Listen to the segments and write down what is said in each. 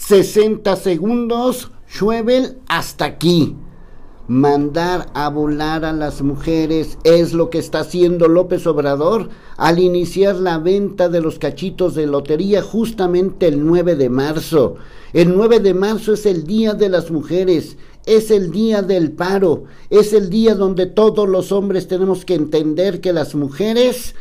60 segundos, Schwebel, hasta aquí. Mandar a volar a las mujeres es lo que está haciendo López Obrador al iniciar la venta de los cachitos de lotería justamente el 9 de marzo. El 9 de marzo es el Día de las Mujeres, es el día del paro, es el día donde todos los hombres tenemos que entender que las mujeres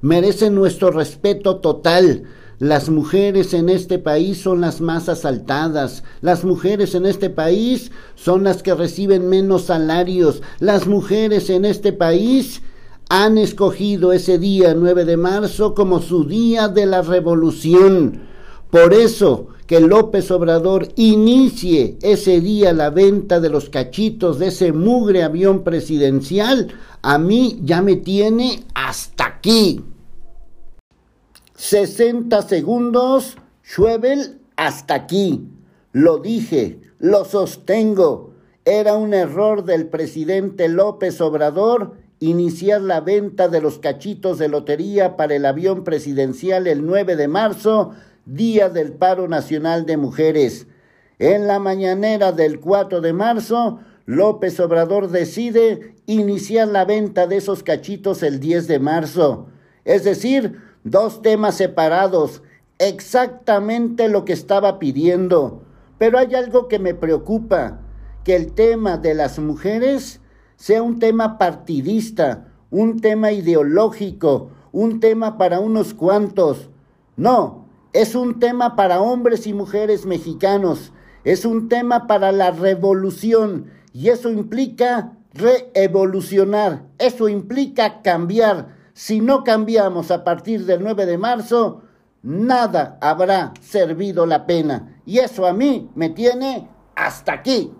merecen nuestro respeto total. Las mujeres en este país son las más asaltadas. Las mujeres en este país son las que reciben menos salarios. Las mujeres en este país han escogido ese día 9 de marzo como su día de la revolución. Por eso que López Obrador inicie ese día la venta de los cachitos de ese mugre avión presidencial, a mí ya me tiene hasta aquí. 60 segundos, Schwebel, hasta aquí. Lo dije, lo sostengo. Era un error del presidente López Obrador iniciar la venta de los cachitos de lotería para el avión presidencial el 9 de marzo, día del paro nacional de mujeres. En la mañanera del 4 de marzo, López Obrador decide iniciar la venta de esos cachitos el 10 de marzo. Es decir, dos temas separados, exactamente lo que estaba pidiendo. Pero hay algo que me preocupa, que el tema de las mujeres sea un tema partidista, un tema ideológico, un tema para unos cuantos. No, es un tema para hombres y mujeres mexicanos, es un tema para la revolución y eso implica reevolucionar, eso implica cambiar, si no cambiamos a partir del 9 de marzo, nada habrá servido la pena. Y eso a mí me tiene hasta aquí.